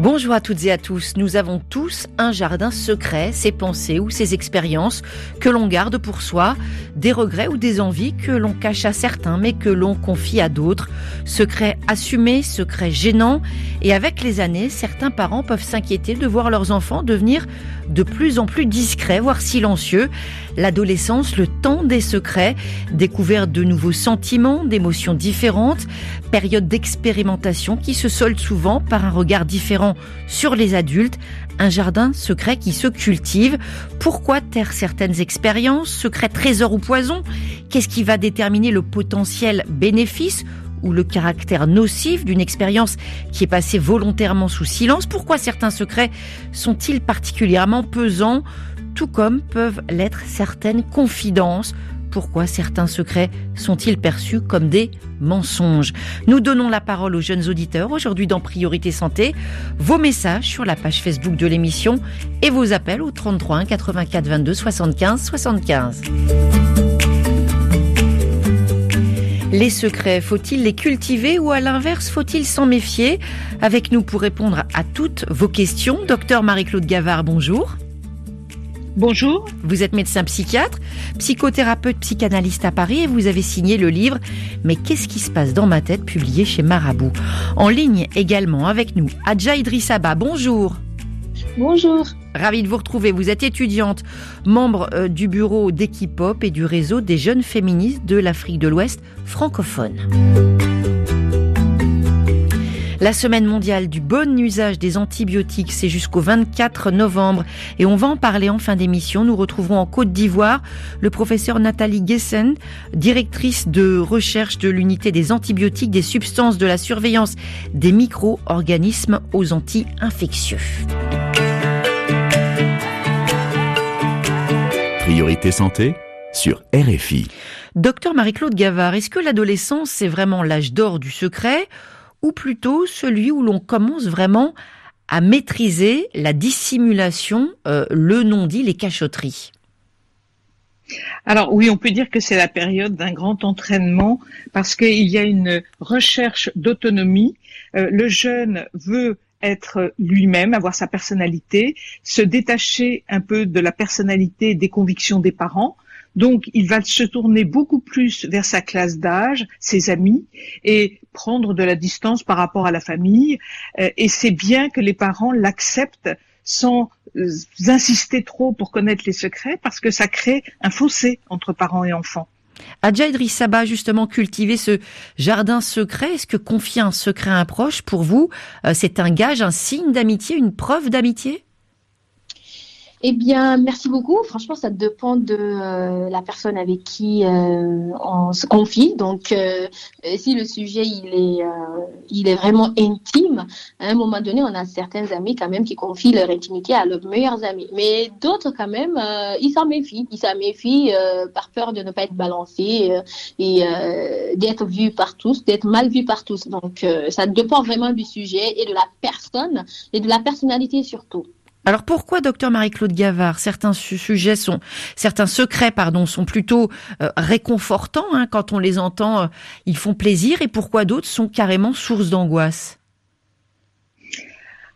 Bonjour à toutes et à tous. Nous avons tous un jardin secret, ses pensées ou ses expériences que l'on garde pour soi, des regrets ou des envies que l'on cache à certains mais que l'on confie à d'autres. Secrets assumés, secrets gênants. Et avec les années, certains parents peuvent s'inquiéter de voir leurs enfants devenir de plus en plus discrets, voire silencieux. L'adolescence, le temps des secrets, découverte de nouveaux sentiments, d'émotions différentes, période d'expérimentation qui se solde souvent par un regard différent sur les adultes, un jardin secret qui se cultive. Pourquoi taire certaines expériences, secret trésor ou poison Qu'est-ce qui va déterminer le potentiel bénéfice ou le caractère nocif d'une expérience qui est passée volontairement sous silence? Pourquoi certains secrets sont-ils particulièrement pesants? Tout comme peuvent l'être certaines confidences pourquoi certains secrets sont-ils perçus comme des mensonges? Nous donnons la parole aux jeunes auditeurs aujourd'hui dans Priorité Santé. Vos messages sur la page Facebook de l'émission et vos appels au 33 84 22 75 75. Les secrets, faut-il les cultiver ou à l'inverse, faut-il s'en méfier? Avec nous pour répondre à toutes vos questions, docteur Marie-Claude Gavard, bonjour. Bonjour. Vous êtes médecin psychiatre, psychothérapeute, psychanalyste à Paris et vous avez signé le livre Mais qu'est-ce qui se passe dans ma tête publié chez Marabout. En ligne également avec nous, Adja Idrissaba, bonjour. Bonjour. Ravi de vous retrouver. Vous êtes étudiante, membre euh, du bureau d'Equipop et du réseau des jeunes féministes de l'Afrique de l'Ouest francophone. La semaine mondiale du bon usage des antibiotiques, c'est jusqu'au 24 novembre et on va en parler en fin d'émission. Nous retrouverons en Côte d'Ivoire le professeur Nathalie Gessen, directrice de recherche de l'unité des antibiotiques, des substances de la surveillance des micro-organismes aux anti-infectieux. Priorité santé sur RFI. Docteur Marie-Claude Gavard, est-ce que l'adolescence c'est vraiment l'âge d'or du secret ou plutôt celui où l'on commence vraiment à maîtriser la dissimulation, euh, le non-dit, les cachotteries alors oui, on peut dire que c'est la période d'un grand entraînement parce qu'il y a une recherche d'autonomie. Euh, le jeune veut être lui-même, avoir sa personnalité, se détacher un peu de la personnalité des convictions des parents. Donc, il va se tourner beaucoup plus vers sa classe d'âge, ses amis, et prendre de la distance par rapport à la famille. Euh, et c'est bien que les parents l'acceptent sans euh, insister trop pour connaître les secrets, parce que ça crée un fossé entre parents et enfants. Adja Idriss Saba, justement, cultiver ce jardin secret, est-ce que confier un secret à un proche, pour vous, euh, c'est un gage, un signe d'amitié, une preuve d'amitié? Eh bien, merci beaucoup. Franchement, ça dépend de euh, la personne avec qui euh, on se confie. Donc, euh, si le sujet il est, il est vraiment intime, à un moment donné, on a certains amis quand même qui confient leur intimité à leurs meilleurs amis. Mais d'autres quand même, ils s'en méfient. Ils s'en méfient par peur de ne pas être balancés et d'être vus par tous, d'être mal vus par tous. Donc, ça dépend vraiment du sujet et de la personne et de la personnalité surtout. Alors pourquoi, docteur Marie-Claude Gavard, certains sujets sont, certains secrets, pardon, sont plutôt euh, réconfortants hein, quand on les entend, euh, ils font plaisir, et pourquoi d'autres sont carrément source d'angoisse?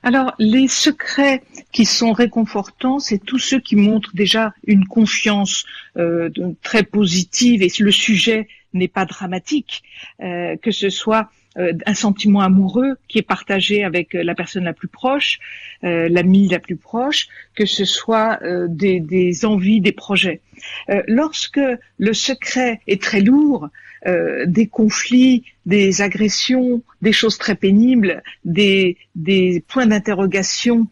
Alors, les secrets qui sont réconfortants, c'est tous ceux qui montrent déjà une confiance euh, très positive et le sujet n'est pas dramatique, que ce soit un sentiment amoureux qui est partagé avec euh, la personne la plus proche, euh, l'ami la plus proche, que ce soit des, envies, des projets. lorsque le secret est très lourd, des conflits, des agressions, des choses très pénibles, des, points d'interrogation,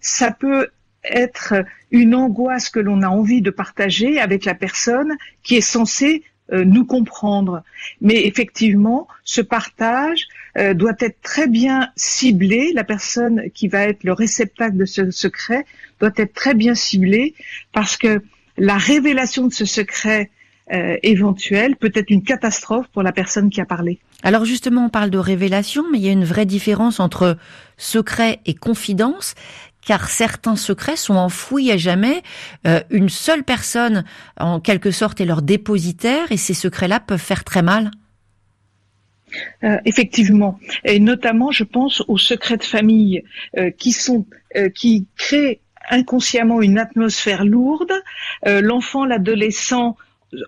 ça peut être une angoisse que l'on a envie de partager avec la personne qui est censée euh, nous comprendre. Mais effectivement, ce partage euh, doit être très bien ciblée. La personne qui va être le réceptacle de ce secret doit être très bien ciblée parce que la révélation de ce secret euh, éventuel peut être une catastrophe pour la personne qui a parlé. Alors justement, on parle de révélation, mais il y a une vraie différence entre secret et confidence car certains secrets sont enfouis à jamais. Euh, une seule personne, en quelque sorte, est leur dépositaire et ces secrets-là peuvent faire très mal. Euh, effectivement, et notamment, je pense aux secrets de famille euh, qui sont qui créent inconsciemment une atmosphère lourde. L'enfant, l'adolescent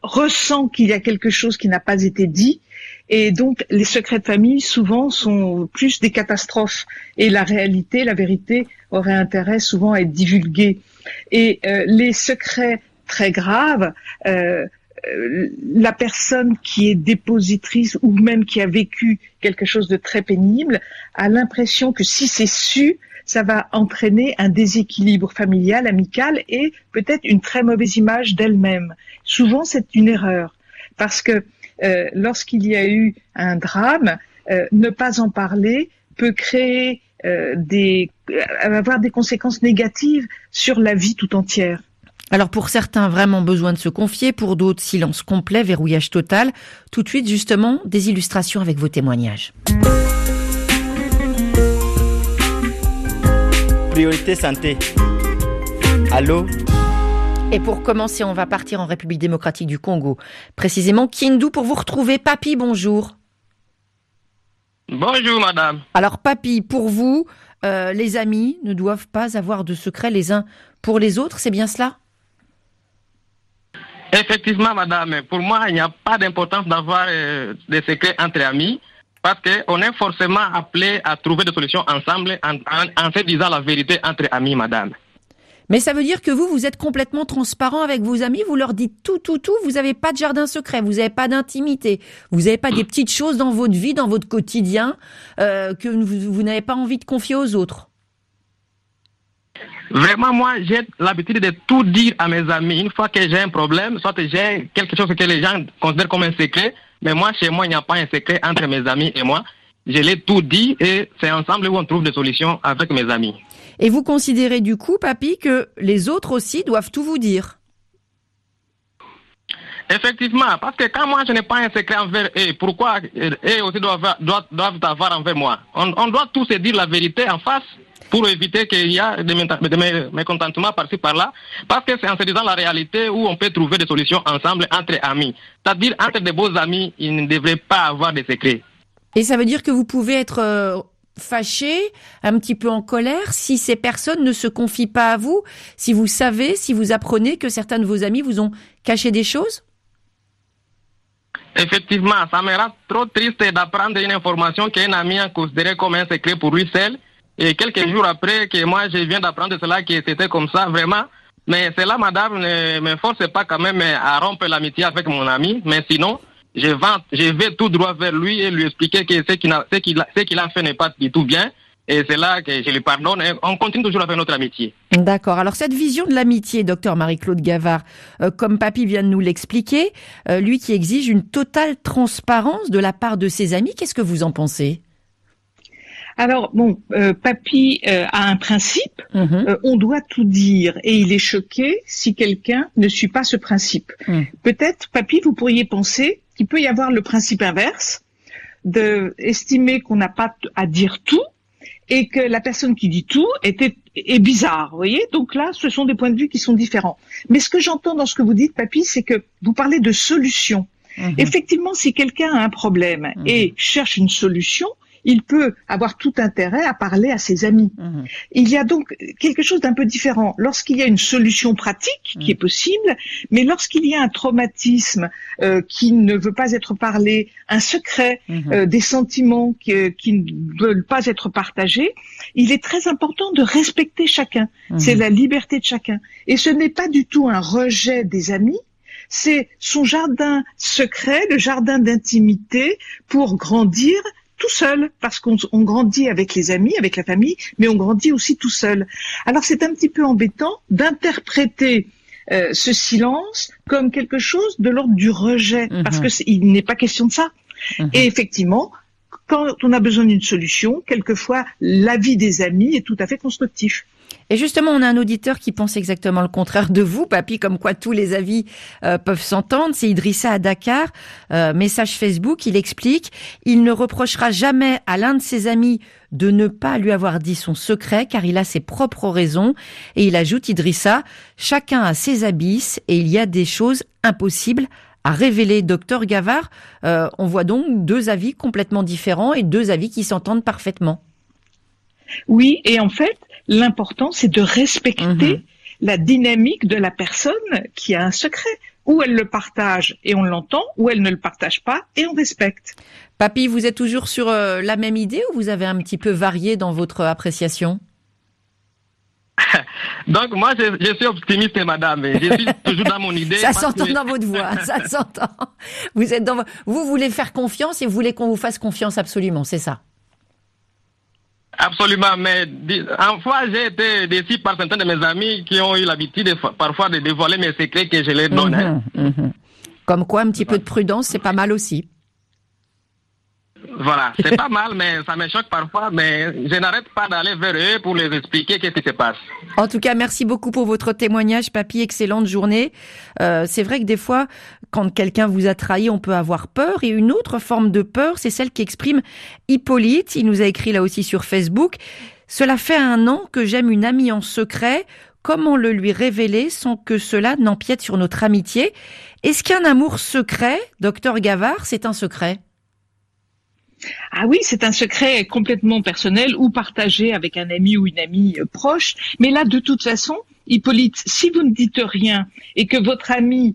ressent qu'il y a quelque chose qui n'a pas été dit et donc, les secrets de famille, souvent, sont plus des catastrophes. Et la réalité, la vérité, aurait intérêt souvent à être divulguée. Et euh, les secrets très graves, euh, euh, la personne qui est dépositrice ou même qui a vécu quelque chose de très pénible a l'impression que si c'est su, ça va entraîner un déséquilibre familial, amical et peut-être une très mauvaise image d'elle-même. Souvent, c'est une erreur parce que euh, lorsqu'il y a eu un drame, euh, ne pas en parler peut créer euh, des, avoir des conséquences négatives sur la vie tout entière. Alors pour certains, vraiment besoin de se confier, pour d'autres, silence complet, verrouillage total. Tout de suite, justement, des illustrations avec vos témoignages. Priorité santé. Allô? Et pour commencer, on va partir en République démocratique du Congo. Précisément, Kindu, pour vous retrouver? Papy, bonjour. Bonjour, madame. Alors, Papy, pour vous, euh, les amis ne doivent pas avoir de secrets les uns pour les autres, c'est bien cela? Effectivement, madame. Pour moi, il n'y a pas d'importance d'avoir euh, des secrets entre amis parce qu'on est forcément appelé à trouver des solutions ensemble en, en se disant la vérité entre amis, madame. Mais ça veut dire que vous, vous êtes complètement transparent avec vos amis, vous leur dites tout, tout, tout, vous n'avez pas de jardin secret, vous n'avez pas d'intimité, vous n'avez pas des petites choses dans votre vie, dans votre quotidien, euh, que vous, n'avez pas envie de confier aux autres. Vraiment, moi, j'ai l'habitude de tout dire à mes amis. Une fois que j'ai un problème, soit j'ai quelque chose que les gens considèrent comme un secret, mais moi, chez moi, il n'y a pas un secret entre mes amis et moi. Je l'ai tout dit et c'est ensemble où on trouve des solutions avec mes amis. Et vous considérez du coup, papy, que les autres aussi doivent tout vous dire? Effectivement, parce que quand moi je n'ai pas un secret envers eux, pourquoi eux aussi doivent, doivent, avoir envers moi? On, doit tous se dire la vérité en face pour éviter qu'il y ait des mécontentements par-ci par-là, parce que c'est en se disant la réalité où on peut trouver des solutions ensemble entre amis. C'est-à-dire entre des beaux amis, il ne devrait pas avoir de secrets. Et ça veut dire que vous pouvez être euh, fâché, un petit peu en colère, si ces personnes ne se confient pas à vous, si vous savez, si vous apprenez que certains de vos amis vous ont caché des choses? Effectivement, ça me rend trop triste d'apprendre une information qu'un ami a considérée comme un secret pour lui seul. Et quelques jours après que moi je viens d'apprendre cela, que c'était comme ça, vraiment. Mais cela, madame, ne me force pas quand même à rompre l'amitié avec mon ami. Mais sinon, je, vais tout droit vers lui et lui expliquer que ce qu'il a, fait n'est pas du tout bien. Et c'est là que je lui pardonne. On continue toujours avec notre amitié. D'accord. Alors cette vision de l'amitié, docteur Marie-Claude Gavard, euh, comme Papy vient de nous l'expliquer, euh, lui qui exige une totale transparence de la part de ses amis, qu'est-ce que vous en pensez? Alors bon, euh, Papy a un principe, mhm. on doit tout dire, et il est choqué si quelqu'un ne suit pas ce principe. Mhm. Peut-être, Papy, vous pourriez penser qu'il peut y avoir le principe inverse, de estimer qu'on n'a pas à dire tout et que la personne qui dit tout était, est bizarre, vous voyez? Donc là, ce sont des points de vue qui sont différents. Mais ce que j'entends dans ce que vous dites, Papy, c'est que vous parlez de solution. Mhm. Effectivement, si quelqu'un a un problème et cherche une solution, il peut avoir tout intérêt à parler à ses amis. Mhm. Il y a donc quelque chose d'un peu différent lorsqu'il y a une solution pratique qui est mhm. possible, mais lorsqu'il y a un traumatisme euh, qui ne veut pas être parlé, un secret, mhm. euh, des sentiments qui, euh, qui, ne veulent pas être partagés, il est très important de respecter chacun. C'est la liberté de chacun. Et ce n'est pas du tout un rejet des amis, c'est son jardin secret, le jardin d'intimité pour grandir tout seul, parce qu'on grandit avec les amis, avec la famille, mais on grandit aussi tout seul. Alors c'est un petit peu embêtant d'interpréter euh, ce silence comme quelque chose de l'ordre du rejet, mhm. parce que il n'est pas question de ça. Mhm. Et effectivement, quand on a besoin d'une solution, quelquefois l'avis des amis est tout à fait constructif. Et justement, on a un auditeur qui pense exactement le contraire de vous, papy, comme quoi tous les avis euh, peuvent s'entendre. C'est Idrissa à Dakar, euh, message Facebook, il explique, il ne reprochera jamais à l'un de ses amis de ne pas lui avoir dit son secret car il a ses propres raisons. Et il ajoute, Idrissa, chacun a ses abysses et il y a des choses impossibles à révéler. Docteur Gavard, euh, on voit donc deux avis complètement différents et deux avis qui s'entendent parfaitement. Oui, et en fait, l'important, c'est de respecter mhm. la dynamique de la personne qui a un secret. Ou elle le partage et on l'entend, ou elle ne le partage pas et on respecte. Papy, vous êtes toujours sur euh, la même idée ou vous avez un petit peu varié dans votre appréciation? Donc moi, je, suis optimiste, madame. Je suis toujours dans mon idée. ça s'entend dans votre voix, ça s'entend. Vous êtes dans, vous voulez faire confiance et vous voulez qu'on vous fasse confiance absolument, c'est ça? Absolument, mais en fois j'ai été déçu par certains de mes amis qui ont eu l'habitude parfois de dévoiler mes secrets que je les donne. Hein. Mhm, mhm. Comme quoi, un petit peu de prudence, c'est pas mal aussi. Voilà, c'est pas mal, mais ça me choque parfois, mais je n'arrête pas d'aller vers eux pour les expliquer qu'est-ce qui se passe. En tout cas, merci beaucoup pour votre témoignage, papy. Excellente journée. Euh, c'est vrai que des fois, quand quelqu'un vous a trahi, on peut avoir peur. Et une autre forme de peur, c'est celle qui exprime Hippolyte. Il nous a écrit là aussi sur Facebook. Cela fait un an que j'aime une amie en secret. Comment le lui révéler sans que cela n'empiète sur notre amitié? Est-ce qu'un amour secret, docteur Gavard, c'est un secret? Ah oui, c'est un secret complètement personnel ou partagé avec un ami ou une amie euh, proche. Mais là, de toute façon, Hippolyte, si vous ne dites rien et que votre amie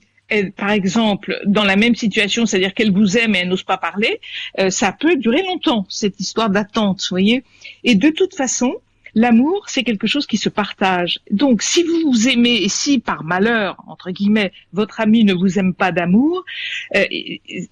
par exemple, dans la même situation, c'est-à-dire qu'elle vous aime et elle n'ose pas parler, euh, ça peut durer longtemps, cette histoire d'attente, voyez. Et de toute façon, L'amour, c'est quelque chose qui se partage. Donc, si vous vous aimez et si par malheur, entre guillemets, votre ami ne vous aime pas d'amour, euh,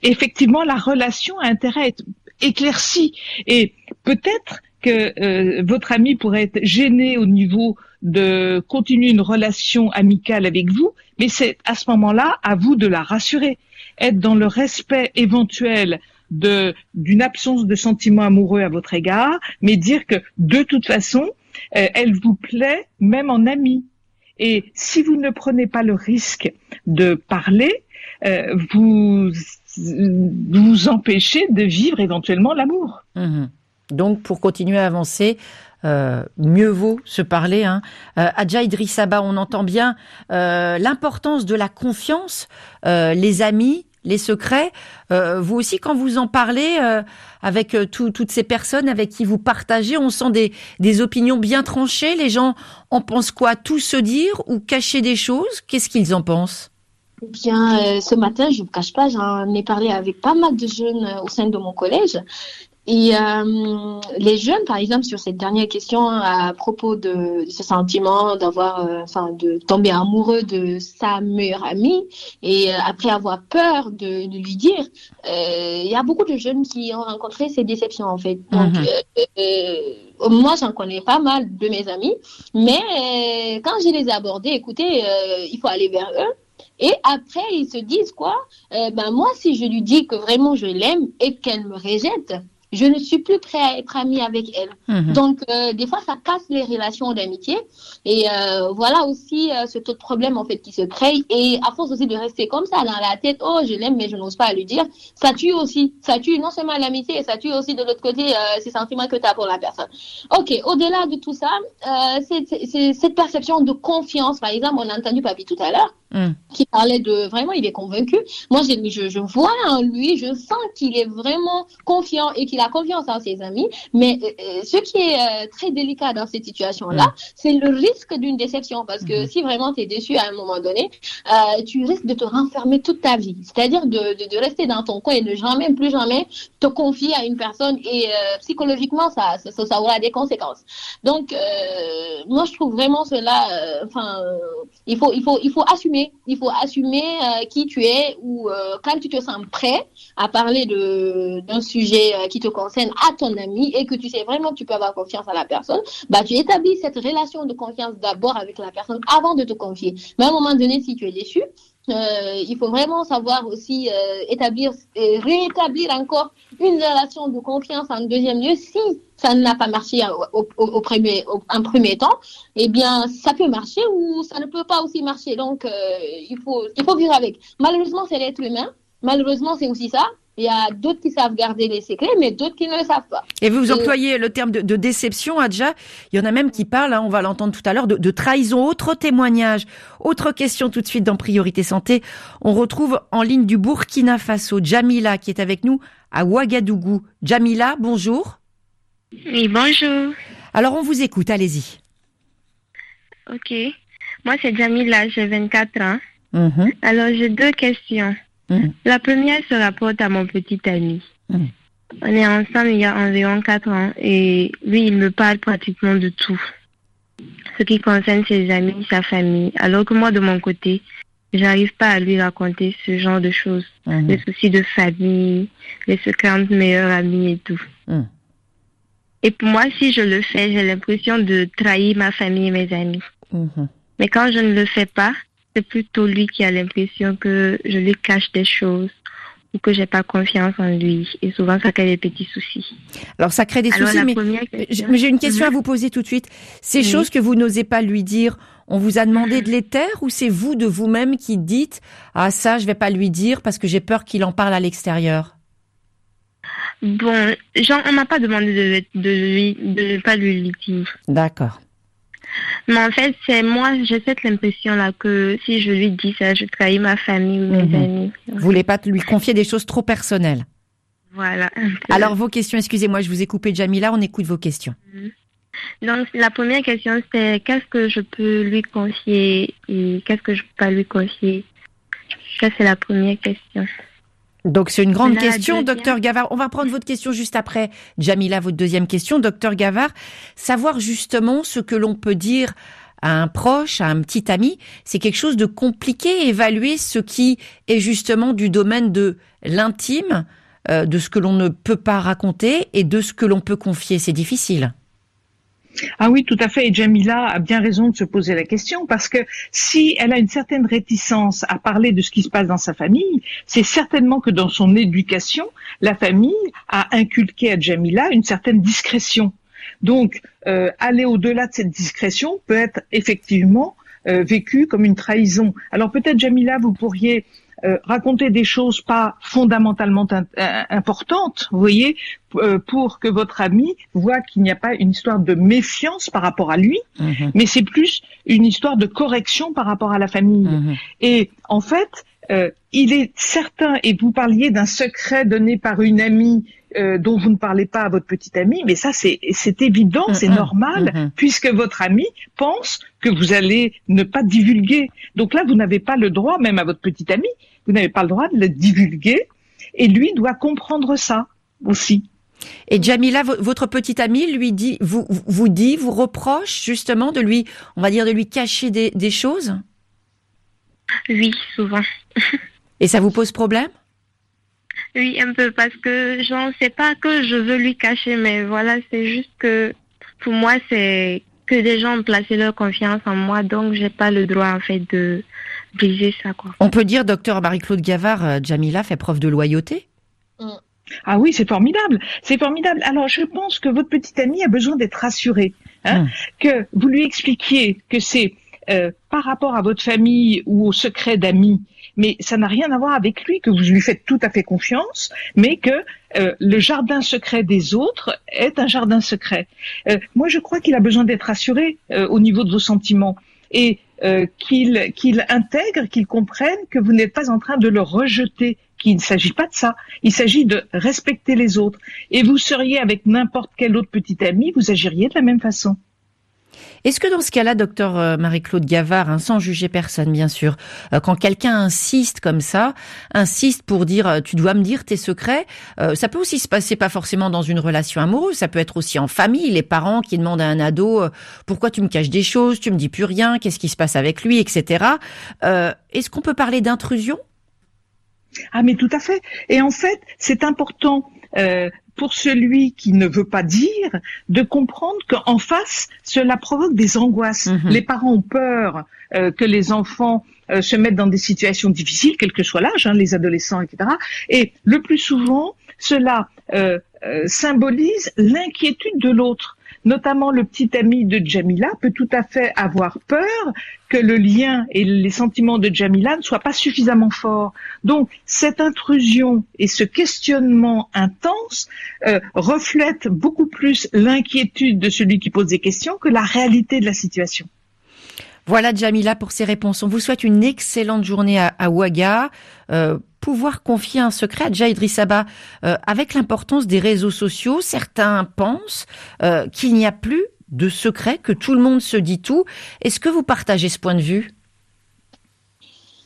effectivement, la relation a intérêt à être éclaircie. Et peut-être que euh, votre ami pourrait être gêné au niveau de continuer une relation amicale avec vous, mais c'est à ce moment-là à vous de la rassurer, être dans le respect éventuel de d'une absence de sentiments amoureux à votre égard, mais dire que de toute façon, euh, elle vous plaît même en ami. Et si vous ne prenez pas le risque de parler, euh, vous vous empêchez de vivre éventuellement l'amour. Mhm. Donc, pour continuer à avancer, euh, mieux vaut se parler. Hein. Euh, Adja on entend bien euh, l'importance de la confiance, euh, les amis, les secrets. Euh, vous aussi, quand vous en parlez euh, avec toutes ces personnes avec qui vous partagez, on sent des, des opinions bien tranchées. Les gens en pensent quoi? Tout se dire ou cacher des choses? Qu'est-ce qu'ils en pensent? Eh bien, ce matin, je ne vous cache pas, j'en ai parlé avec pas mal de jeunes au sein de mon collège et euh, les jeunes, par exemple, sur cette dernière question à propos de, ce sentiment d'avoir, euh, enfin, de tomber amoureux de sa meilleure amie et euh, après avoir peur de, de lui dire, il y a beaucoup de jeunes qui ont rencontré ces déceptions en fait. Donc, mhm. moi, j'en connais pas mal de mes amis, mais quand je les ai abordés, écoutez, il faut aller vers eux. Et après, ils se disent quoi? Ben moi, si je lui dis que vraiment je l'aime et qu'elle me rejette, je ne suis plus prêt à être ami avec elle. Mhm. Donc, euh, des fois, ça casse les relations d'amitié. Et euh, voilà aussi euh, ce taux de problème en fait qui se crée. Et à force aussi de rester comme ça dans la tête, oh, je l'aime, mais je n'ose pas lui dire, ça tue aussi. Ça tue non seulement l'amitié, ça tue aussi de l'autre côté ces sentiments que tu as pour la personne. Ok, au-delà de tout ça, c'est cette perception de confiance. Par exemple, on a entendu Papi tout à l'heure. Mm. qui parlait de vraiment, il est convaincu. Moi, je, je, je vois en lui, je sens qu'il est vraiment confiant et qu'il a confiance en ses amis. Mais euh, euh, ce qui est euh, très délicat dans cette situation-là, mm. c'est le risque d'une déception. Parce que mm-hmm. si vraiment tu es déçu à un moment donné, tu risques de te renfermer toute ta vie. C'est-à-dire de, de, de, rester dans ton coin et de jamais, plus jamais te confier à une personne. Et psychologiquement, ça, ça, ça, aura des conséquences. Donc, moi, je trouve vraiment cela, enfin, il, faut, il, faut, il faut assumer il faut assumer euh, qui tu es ou euh, quand tu te sens prêt à parler d'un sujet euh, qui te concerne à ton ami et que tu sais vraiment que tu peux avoir confiance à la personne, bah tu établis cette relation de confiance d'abord avec la personne avant de te confier. Mais à un moment donné, si tu es déçu, euh, il faut vraiment savoir aussi euh, établir, rétablir encore une relation de confiance en deuxième lieu. Si ça n'a pas marché au, premier, en premier temps, eh bien, ça peut marcher ou ça ne peut pas aussi marcher. Donc, euh, il faut, il faut vivre avec. Malheureusement, c'est l'être humain. Malheureusement, c'est aussi ça. Il y a d'autres qui savent garder les secrets, mais d'autres qui ne le savent pas. Et vous employez le terme de, de, déception, Adja. Il y en a même qui parlent, hein, on va l'entendre tout à l'heure, de, de, trahison. Autre témoignage, autre question tout de suite dans Priorité Santé. On retrouve en ligne du Burkina Faso Jamila qui est avec nous à Ouagadougou. Jamila, bonjour. Oui, bonjour. Alors on vous écoute, allez-y. Ok. Moi c'est Jamila, j'ai 24 ans. Mmh. Alors j'ai deux questions. Mmh. La première se rapporte à mon petit ami. Mmh. On est ensemble il y a environ quatre ans et lui, il me parle pratiquement de tout. Ce qui concerne ses amis, sa famille. Alors que moi, de mon côté, j'arrive pas à lui raconter ce genre de choses. Mmh. Les soucis de famille, les secrets entre meilleurs amis et tout. Et pour moi, si je le fais, j'ai l'impression de trahir ma famille et mes amis. Mais quand je ne le fais pas, c'est plutôt lui qui a l'impression que je lui cache des choses ou que j'ai pas confiance en lui. Et souvent, ça crée des petits soucis. Alors, ça crée des Alors, soucis, mais, j'ai une question à vous poser tout de suite. Ces Oui. choses que vous n'osez pas lui dire, on vous a demandé de les taire ou c'est vous de vous-même qui dites ah ça je vais pas lui dire parce que j'ai peur qu'il en parle à l'extérieur. Bon, genre, on m'a pas demandé de, de lui, de ne pas lui dire. D'accord. Mais en fait, c'est moi, j'ai cette impression-là que si je lui dis ça, je trahis ma famille ou mes Mhm. amis. Vous voulez pas lui confier des choses trop personnelles. Voilà. Alors vos questions, excusez-moi, je vous ai coupé Jamila, on écoute vos questions. Donc, la première question, c'est qu'est-ce que je peux lui confier et qu'est-ce que je peux pas lui confier? Ça, c'est la première question. Donc c'est une grande la question, deuxième. docteur Gavard. On va prendre votre question juste après. Jamila, votre deuxième question, docteur Gavard. Savoir justement ce que l'on peut dire à un proche, à un petit ami, c'est quelque chose de compliqué. Évaluer ce qui est justement du domaine de l'intime, euh, de ce que l'on ne peut pas raconter et de ce que l'on peut confier. C'est difficile. Ah oui, tout à fait. Et Jamila a bien raison de se poser la question parce que si elle a une certaine réticence à parler de ce qui se passe dans sa famille, c'est certainement que dans son éducation, la famille a inculqué à Jamila une certaine discrétion. Donc, euh, aller au-delà de cette discrétion peut être effectivement euh, vécu comme une trahison. Alors peut-être, Jamila, vous pourriez euh, raconter des choses pas fondamentalement in- euh, importantes, vous voyez, euh, pour que votre ami voit qu'il n'y a pas une histoire de méfiance par rapport à lui, mais c'est plus une histoire de correction par rapport à la famille. Mhm. Et en fait, euh, il est certain, et vous parliez d'un secret donné par une amie euh, dont vous ne parlez pas à votre petite amie, mais ça c'est c'est évident, c'est Mhm. normal, Mhm. puisque votre ami pense que vous allez ne pas divulguer. Donc là, vous n'avez pas le droit, même à votre petite amie, vous n'avez pas le droit de le divulguer, et lui doit comprendre ça aussi. Et Jamila, vo- votre petite amie lui dit, vous, vous dit, vous reproche justement de lui, on va dire de lui cacher des, des choses? Oui, souvent. Et ça vous pose problème? Oui, un peu, parce que j'en sais pas que je veux lui cacher, mais voilà, c'est juste que pour moi, c'est que des gens ont placé leur confiance en moi, donc j'ai pas le droit, en fait, de briser ça, quoi. On peut dire, docteur Marie-Claude Gavard, euh, Jamila fait preuve de loyauté? Ah oui, c'est formidable, c'est formidable. Alors je pense que votre petite amie a besoin d'être rassurée, hein, Mm. que vous lui expliquiez que c'est euh, par rapport à votre famille ou au secret d'amis, mais ça n'a rien à voir avec lui, que vous lui faites tout à fait confiance, mais que euh, le jardin secret des autres est un jardin secret. Euh, moi, je crois qu'il a besoin d'être rassuré euh, au niveau de vos sentiments et qu'il qu'il intègre, qu'il comprenne que vous n'êtes pas en train de le rejeter, qu'il ne s'agit pas de ça. Il s'agit de respecter les autres. Et vous seriez avec n'importe quel autre petit ami, vous agiriez de la même façon. Est-ce que dans ce cas-là, docteur euh, Marie-Claude Gavard, hein, sans juger personne bien sûr, euh, quand quelqu'un insiste comme ça, insiste pour dire euh, tu dois me dire tes secrets, ça peut aussi se passer pas forcément dans une relation amoureuse, ça peut être aussi en famille, les parents qui demandent à un ado pourquoi tu me caches des choses, tu me dis plus rien, qu'est-ce qui se passe avec lui, etc. Est-ce qu'on peut parler d'intrusion? Ah mais tout à fait. Et en fait, c'est important euh, pour celui qui ne veut pas dire de comprendre qu'en face, cela provoque des angoisses. Mhm. Les parents ont peur euh, que les enfants euh, se mettent dans des situations difficiles, quel que soit l'âge, hein, les adolescents, etc. Et le plus souvent, cela euh, symbolise l'inquiétude de l'autre notamment le petit ami de Jamila, peut tout à fait avoir peur que le lien et les sentiments de Jamila ne soient pas suffisamment forts. Donc cette intrusion et ce questionnement intense euh, reflètent beaucoup plus l'inquiétude de celui qui pose des questions que la réalité de la situation. Voilà Jamila pour ses réponses. On vous souhaite une excellente journée à, Ouaga. Euh, pouvoir confier un secret à Jaïdri Saba euh, avec l'importance des réseaux sociaux, certains pensent euh, qu'il n'y a plus de secret, que tout le monde se dit tout. Est-ce que vous partagez ce point de vue?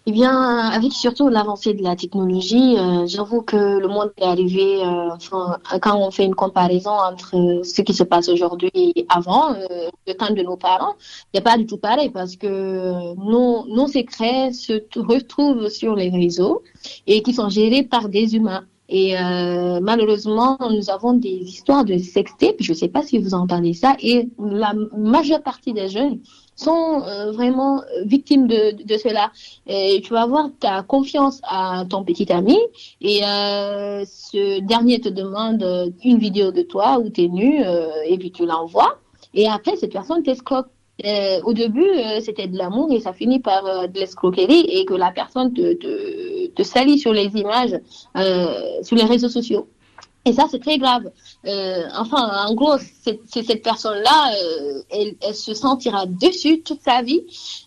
Eh bien, avec surtout l'avancée de la technologie, euh, j'avoue que le monde est arrivé, euh, enfin, quand on fait une comparaison entre ce qui se passe aujourd'hui et avant, euh, le temps de nos parents, il n'y a pas du tout pareil parce que nos, nos secrets se retrouvent sur les réseaux et qui sont gérés par des humains. Et euh, malheureusement, nous avons des histoires de sextape, je ne sais pas si vous entendez ça, et la majeure partie des jeunes sont euh, vraiment euh, victimes de, de cela. Et tu vas avoir ta confiance à ton petit ami et euh, ce dernier te demande une vidéo de toi où tu es nu et puis tu l'envoies. Et après, cette personne t'escroque. au début, c'était de l'amour et ça finit par de l'escroquerie et que la personne te, te, te salit sur les images, sur les réseaux sociaux. Et ça, c'est très grave. Euh, enfin, en gros, c'est cette personne-là, euh, elle, elle, se sentira dessus toute sa vie.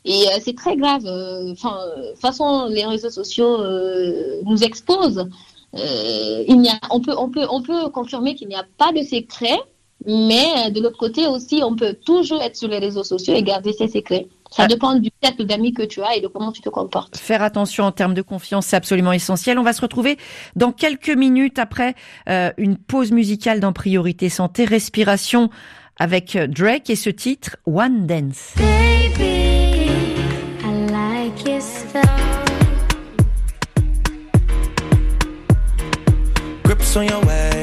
Et euh, c'est très grave. Euh, enfin, de toute façon, les réseaux sociaux euh, nous exposent. il y a, on, peut, on, peut, on peut confirmer qu'il n'y a pas de secret, mais de l'autre côté aussi, on peut toujours être sur les réseaux sociaux et garder ses secrets. Ça ah. dépend du cercle d'amis que tu as et de comment tu te comportes. Faire attention en termes de confiance, c'est absolument essentiel. On va se retrouver dans quelques minutes après euh, une pause musicale dans Priorité Santé, Respiration avec euh, Drake et ce titre One Dance. Baby, I like Grips on your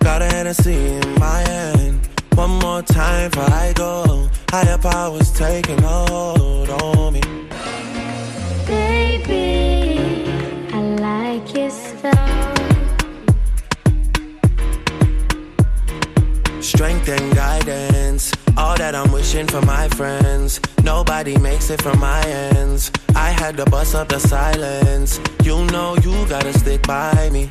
Got a Hennessy in my hand. One more time before I go. Higher powers taking a hold on me. Baby, I like your style. Strength and guidance. All that I'm wishing for my friends. Nobody makes it from my ends. I had to bust up the silence. You know you gotta stick by me.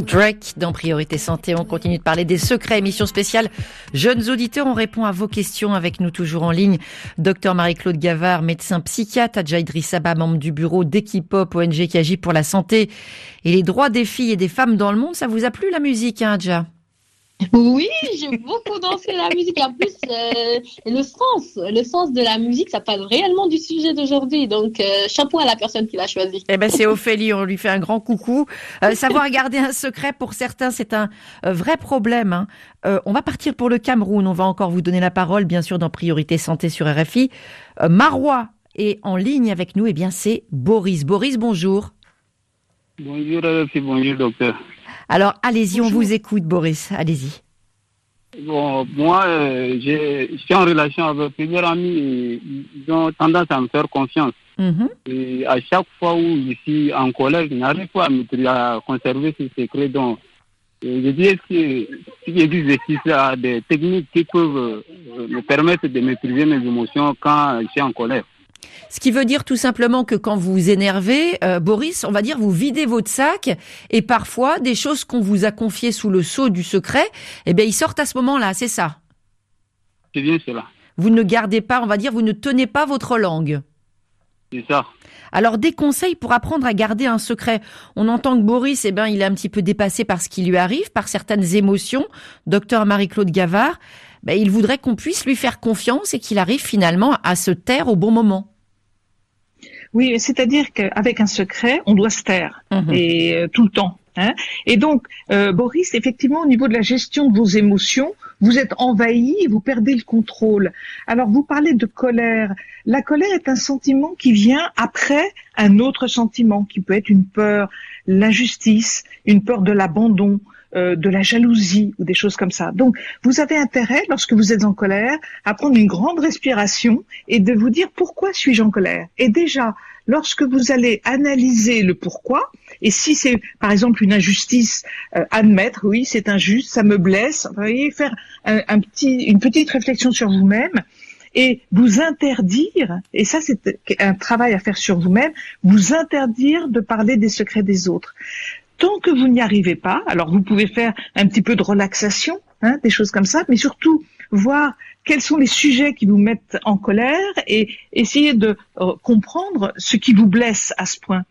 Drake dans Priorité Santé. On continue de parler des secrets. Émission spéciale Jeunes auditeurs. On répond à vos questions avec nous toujours en ligne. Docteur Marie-Claude Gavard, médecin psychiatre. Adja Idriss membre du bureau d'Equipop, ONG qui agit pour la santé et les droits des filles et des femmes dans le monde. Ça vous a plu la musique, hein, Adja? Oui, j'ai beaucoup dansé la musique. En plus, euh, le sens, le sens de la musique, ça parle réellement du sujet d'aujourd'hui. Donc, euh, chapeau à la personne qui l'a choisi. Eh ben, c'est Ophélie. On lui fait un grand coucou. Euh, savoir garder un secret pour certains, c'est un vrai problème. Hein. on va partir pour le Cameroun. On va encore vous donner la parole, bien sûr, dans Priorité Santé sur RFI. Marois est en ligne avec nous. Eh bien, c'est Boris. Boris, bonjour. Bonjour RFI, bonjour docteur. Alors, allez-y, on vous écoute, Boris. Allez-y. Bon, moi, euh, je suis en relation avec plusieurs amis et ils ont tendance à me faire confiance. Mhm. Et à chaque fois où je suis en colère, je n'arrive pas à, à conserver ce secret. Donc, je dis que si existe des techniques qui peuvent euh, me permettre de maîtriser mes émotions quand je suis en colère. Ce qui veut dire tout simplement que quand vous vous énervez, euh, Boris, on va dire vous videz votre sac et parfois des choses qu'on vous a confiées sous le sceau du secret, eh bien ils sortent à ce moment-là, c'est ça? C'est bien cela. Vous ne gardez pas, on va dire, vous ne tenez pas votre langue. C'est ça. Alors des conseils pour apprendre à garder un secret. On entend que Boris, eh ben, il est un petit peu dépassé par ce qui lui arrive, par certaines émotions. Docteur Marie-Claude Gavard, ben, il voudrait qu'on puisse lui faire confiance et qu'il arrive finalement à se taire au bon moment. Oui, c'est-à-dire qu'avec un secret, on doit se taire mhm. et euh, tout le temps. Hein. Et donc, euh, Boris, effectivement, au niveau de la gestion de vos émotions, vous êtes envahi et vous perdez le contrôle. Alors, vous parlez de colère. La colère est un sentiment qui vient après un autre sentiment, qui peut être une peur, l'injustice, une peur de l'abandon, euh, de la jalousie ou des choses comme ça. Donc, vous avez intérêt, lorsque vous êtes en colère, à prendre une grande respiration et de vous dire pourquoi suis-je en colère? Et déjà, lorsque vous allez analyser le pourquoi, et si c'est par exemple une injustice, euh, admettre oui c'est injuste, ça me blesse, vous voyez, faire un, petit, une petite réflexion sur vous-même et vous interdire, et ça c'est un travail à faire sur vous-même, vous interdire de parler des secrets des autres tant que vous n'y arrivez pas, alors vous pouvez faire un petit peu de relaxation, hein, des choses comme ça, mais surtout voir quels sont les sujets qui vous mettent en colère et essayer de euh, comprendre ce qui vous blesse à ce point.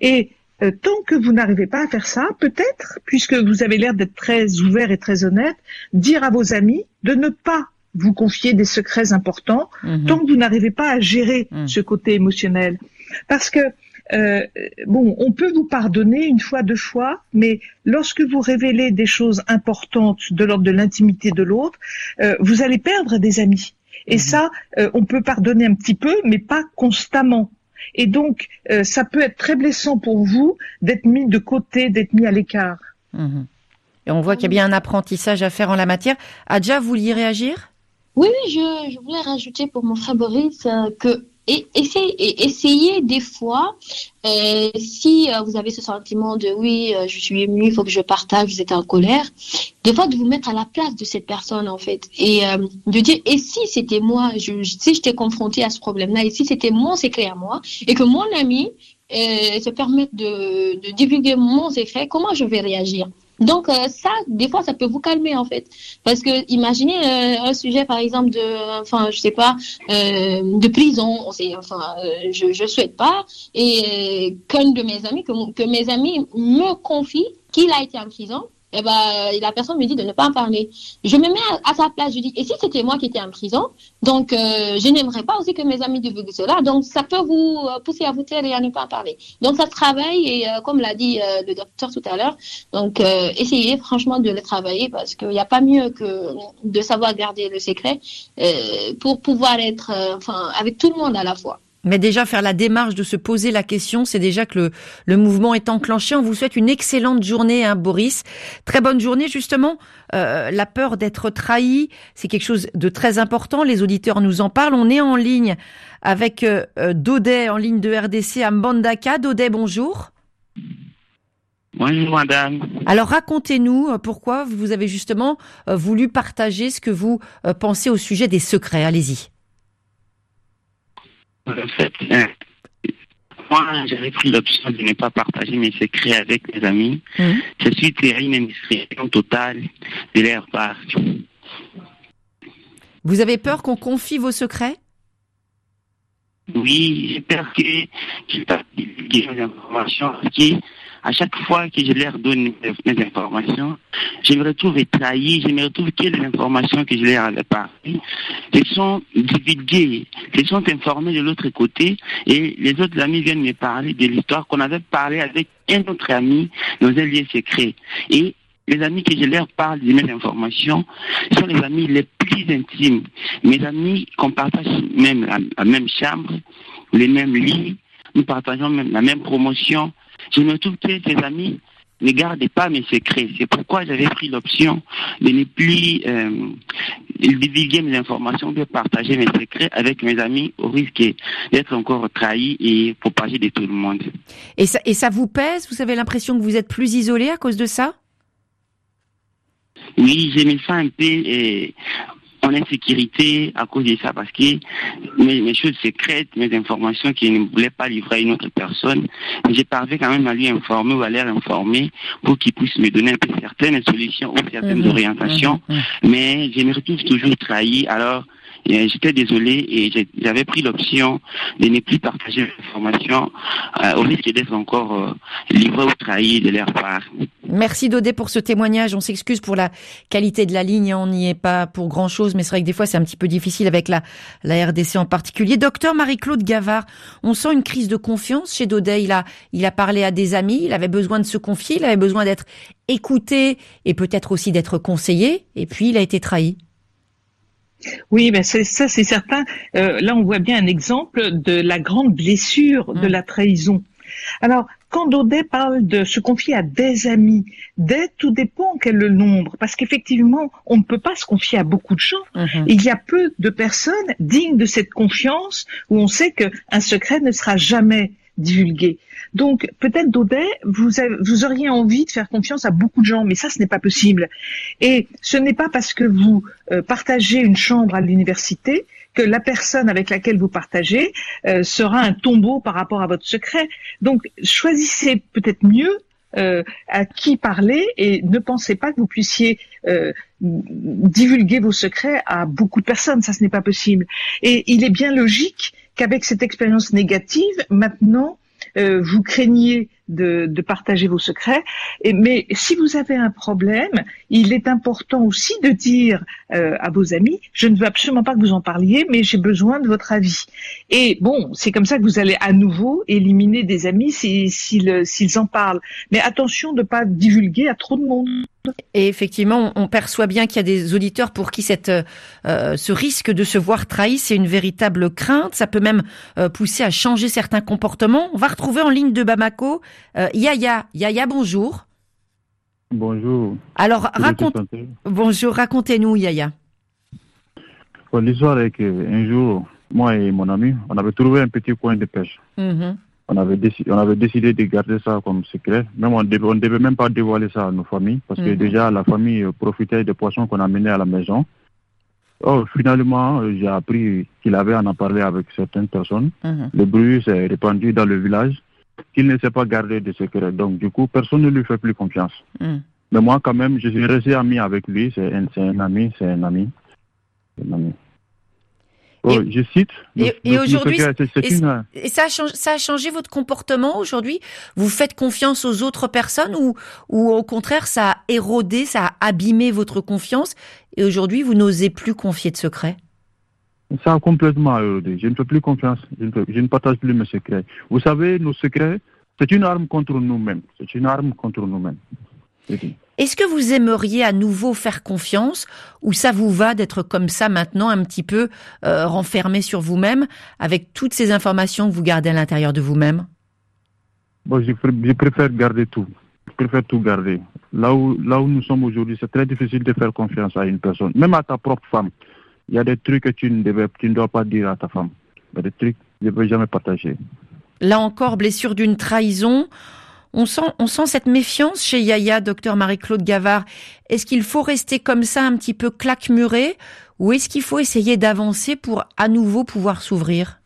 Et euh, tant que vous n'arrivez pas à faire ça, peut-être, puisque vous avez l'air d'être très ouvert et très honnête, dire à vos amis de ne pas vous confier des secrets importants mhm. tant que vous n'arrivez pas à gérer mhm. ce côté émotionnel. Parce que euh, bon, on peut vous pardonner une fois, deux fois, mais lorsque vous révélez des choses importantes de l'ordre de l'intimité de l'autre, euh, vous allez perdre des amis. Et mhm. ça, euh, on peut pardonner un petit peu, mais pas constamment. Et donc, ça peut être très blessant pour vous d'être mis de côté, d'être mis à l'écart. Mhm. Et on voit qu'il y a bien un apprentissage à faire en la matière. Adja, vous vouliez réagir? Oui, je, je, voulais rajouter pour mon frère Boris que et essayez, essayez des fois, euh, si euh, vous avez ce sentiment de oui, euh, je suis ému, il faut que je partage, vous êtes en colère, des fois de vous mettre à la place de cette personne en fait. Et de dire et si c'était moi, je, si j'étais confronté à ce problème-là, et si c'était mon secret à moi et que mon ami se permette de, de divulguer mon secret, comment je vais réagir? Donc euh, ça, des fois, ça peut vous calmer en fait, parce que imaginez euh, un sujet, par exemple de, enfin, je sais pas, euh, de prison. Enfin, je je souhaite pas et qu'un de mes amis, que, que mes amis me confient qu'il a été en prison eh ben, la personne me dit de ne pas en parler. Je me mets à, sa place, je dis, et si c'était moi qui étais en prison, donc euh, je n'aimerais pas aussi que mes amis divulguent cela, donc ça peut vous euh, pousser à vous taire et à ne pas en parler. Donc ça travaille, et euh, comme l'a dit le docteur tout à l'heure, donc essayez franchement de le travailler, parce qu'il n'y a pas mieux que de savoir garder le secret pour pouvoir être enfin, avec tout le monde à la fois. Mais déjà faire la démarche de se poser la question, c'est déjà que le, le, mouvement est enclenché. On vous souhaite une excellente journée, hein, Boris. Très bonne journée, justement. Euh, la peur d'être trahi, c'est quelque chose de très important. Les auditeurs nous en parlent. On est en ligne avec euh, euh Daudet, en ligne de RDC à Mbandaka. Daudet, bonjour. Bonjour madame. Alors racontez-nous euh, pourquoi vous avez justement voulu partager ce que vous pensez au sujet des secrets. Allez-y. En fait, euh, moi, j'avais pris l'option de ne pas partager mes secrets avec mes amis. Mhm. Je suis à une indiscrétion totale de leur part. Vous avez peur qu'on confie vos secrets? Oui, j'ai peur que je pas des informations qui à chaque fois que je leur donne mes informations, je me retrouve trahi, je me retrouve que les informations que je leur avais parlé, elles sont divulguées, elles sont informées de l'autre côté et les autres amis viennent me parler de l'histoire qu'on avait parlé avec un autre ami dans un lieu secret. Et les amis que je leur parle de mes informations sont les amis les plus intimes. Mes amis qu'on partage même la, même chambre, les mêmes lits, nous partageons même la même promotion. Je me trouve que ces amis ne gardent pas mes secrets. C'est pourquoi j'avais pris l'option de ne plus euh, divulguer mes informations, de partager mes secrets avec mes amis au risque d'être encore trahi et propagé de tout le monde. Et ça, et ça vous pèse? Vous avez l'impression que vous êtes plus isolé à cause de ça? Oui, j'ai mis ça un peu euh, en insécurité à cause de ça, parce que mes, choses secrètes, mes informations qu'il ne voulait pas livrer à une autre personne, j'ai parvenu quand même à lui informer ou à l'air informer pour qu'il puisse me donner un peu certaines solutions ou certaines mhm. orientations. Mhm. Mais je me retrouve toujours trahi. Alors, J'étais désolé et j'avais pris l'option de ne plus partager l'information euh, au risque d'être encore euh, livré ou trahi de leur part. Merci Dodé pour ce témoignage. On s'excuse pour la qualité de la ligne. On n'y est pas pour grand chose, mais c'est vrai que des fois c'est un petit peu difficile avec la, la RDC en particulier. Docteur Marie-Claude Gavard, on sent une crise de confiance chez Dodé. Il a parlé à des amis. Il avait besoin de se confier. Il avait besoin d'être écouté et peut-être aussi d'être conseillé. Et puis il a été trahi. Oui, ben ça c'est certain. Euh, là, on voit bien un exemple de la grande blessure de mm. la trahison. Alors, quand Daudet parle de se confier à des amis, des, tout dépend quel est le nombre, parce qu'effectivement, on ne peut pas se confier à beaucoup de gens. Mm-hmm. Il y a peu de personnes dignes de cette confiance où on sait qu'un secret ne sera jamais divulgué. Donc peut-être Daudet, vous, auriez envie de faire confiance à beaucoup de gens, mais ça, ce n'est pas possible. Et ce n'est pas parce que vous euh, partagez une chambre à l'université que la personne avec laquelle vous partagez euh, sera un tombeau par rapport à votre secret. Donc choisissez peut-être mieux euh, à qui parler et ne pensez pas que vous puissiez divulguer vos secrets à beaucoup de personnes. Ça, ce n'est pas possible. Et il est bien logique qu'avec cette expérience négative, maintenant, vous craignez de, de, partager vos secrets. Et, mais si vous avez un problème, il est important aussi de dire euh, à vos amis, je ne veux absolument pas que vous en parliez, mais j'ai besoin de votre avis. Et bon, c'est comme ça que vous allez à nouveau éliminer des amis s'ils en parlent. Mais attention de ne pas divulguer à trop de monde. Et effectivement, on perçoit bien qu'il y a des auditeurs pour qui cette, euh, ce risque de se voir trahi, c'est une véritable crainte. Ça peut même euh, pousser à changer certains comportements. On va retrouver en ligne de Bamako euh, Yaya. Yaya, bonjour. Bonjour. Alors, raconte... bonjour, racontez-nous, Yaya. L'histoire est qu'un jour, moi et mon ami, on avait trouvé un petit coin de pêche. Mm-hmm on avait, décidé, on avait décidé de garder ça comme secret. Même on ne devait même pas dévoiler ça à nos familles parce que mhm. déjà la famille profitait des poissons qu'on amenait à la maison. Oh, finalement, j'ai appris qu'il avait en parlé avec certaines personnes. Mhm. Le bruit s'est répandu dans le village, qu'il ne sait pas garder de secret. Donc, du coup, personne ne lui fait plus confiance. Mhm. Mais moi, quand même, je suis resté ami avec lui. C'est un, un ami, c'est un ami. Un ami. Oh, je cite. Et, aujourd'hui, et, ça, a changé, ça a changé votre comportement aujourd'hui? Vous faites confiance aux autres personnes ou, ou au contraire, ça a érodé, ça a abîmé votre confiance et aujourd'hui, vous n'osez plus confier de secrets Ça a complètement érodé. Je ne fais plus confiance. Je ne, je ne partage plus mes secrets. Vous savez, nos secrets, c'est une arme contre nous-mêmes. C'est une arme contre nous-mêmes. Est-ce que vous aimeriez à nouveau faire confiance ou ça vous va d'être comme ça maintenant un petit peu euh, renfermé sur vous-même avec toutes ces informations que vous gardez à l'intérieur de vous-même? Bon, je, préfère garder tout. Je préfère tout garder. Là où, là où nous sommes aujourd'hui, c'est très difficile de faire confiance à une personne, même à ta propre femme. Il y a des trucs que tu ne, tu dois pas dire à ta femme. Des trucs que je ne peux jamais partager. Là encore, blessure d'une trahison. On sent, on sent cette méfiance chez Yaya, docteur Marie-Claude Gavard. Est-ce qu'il faut rester comme ça un petit peu claque-muré ou est-ce qu'il faut essayer d'avancer pour à nouveau pouvoir s'ouvrir?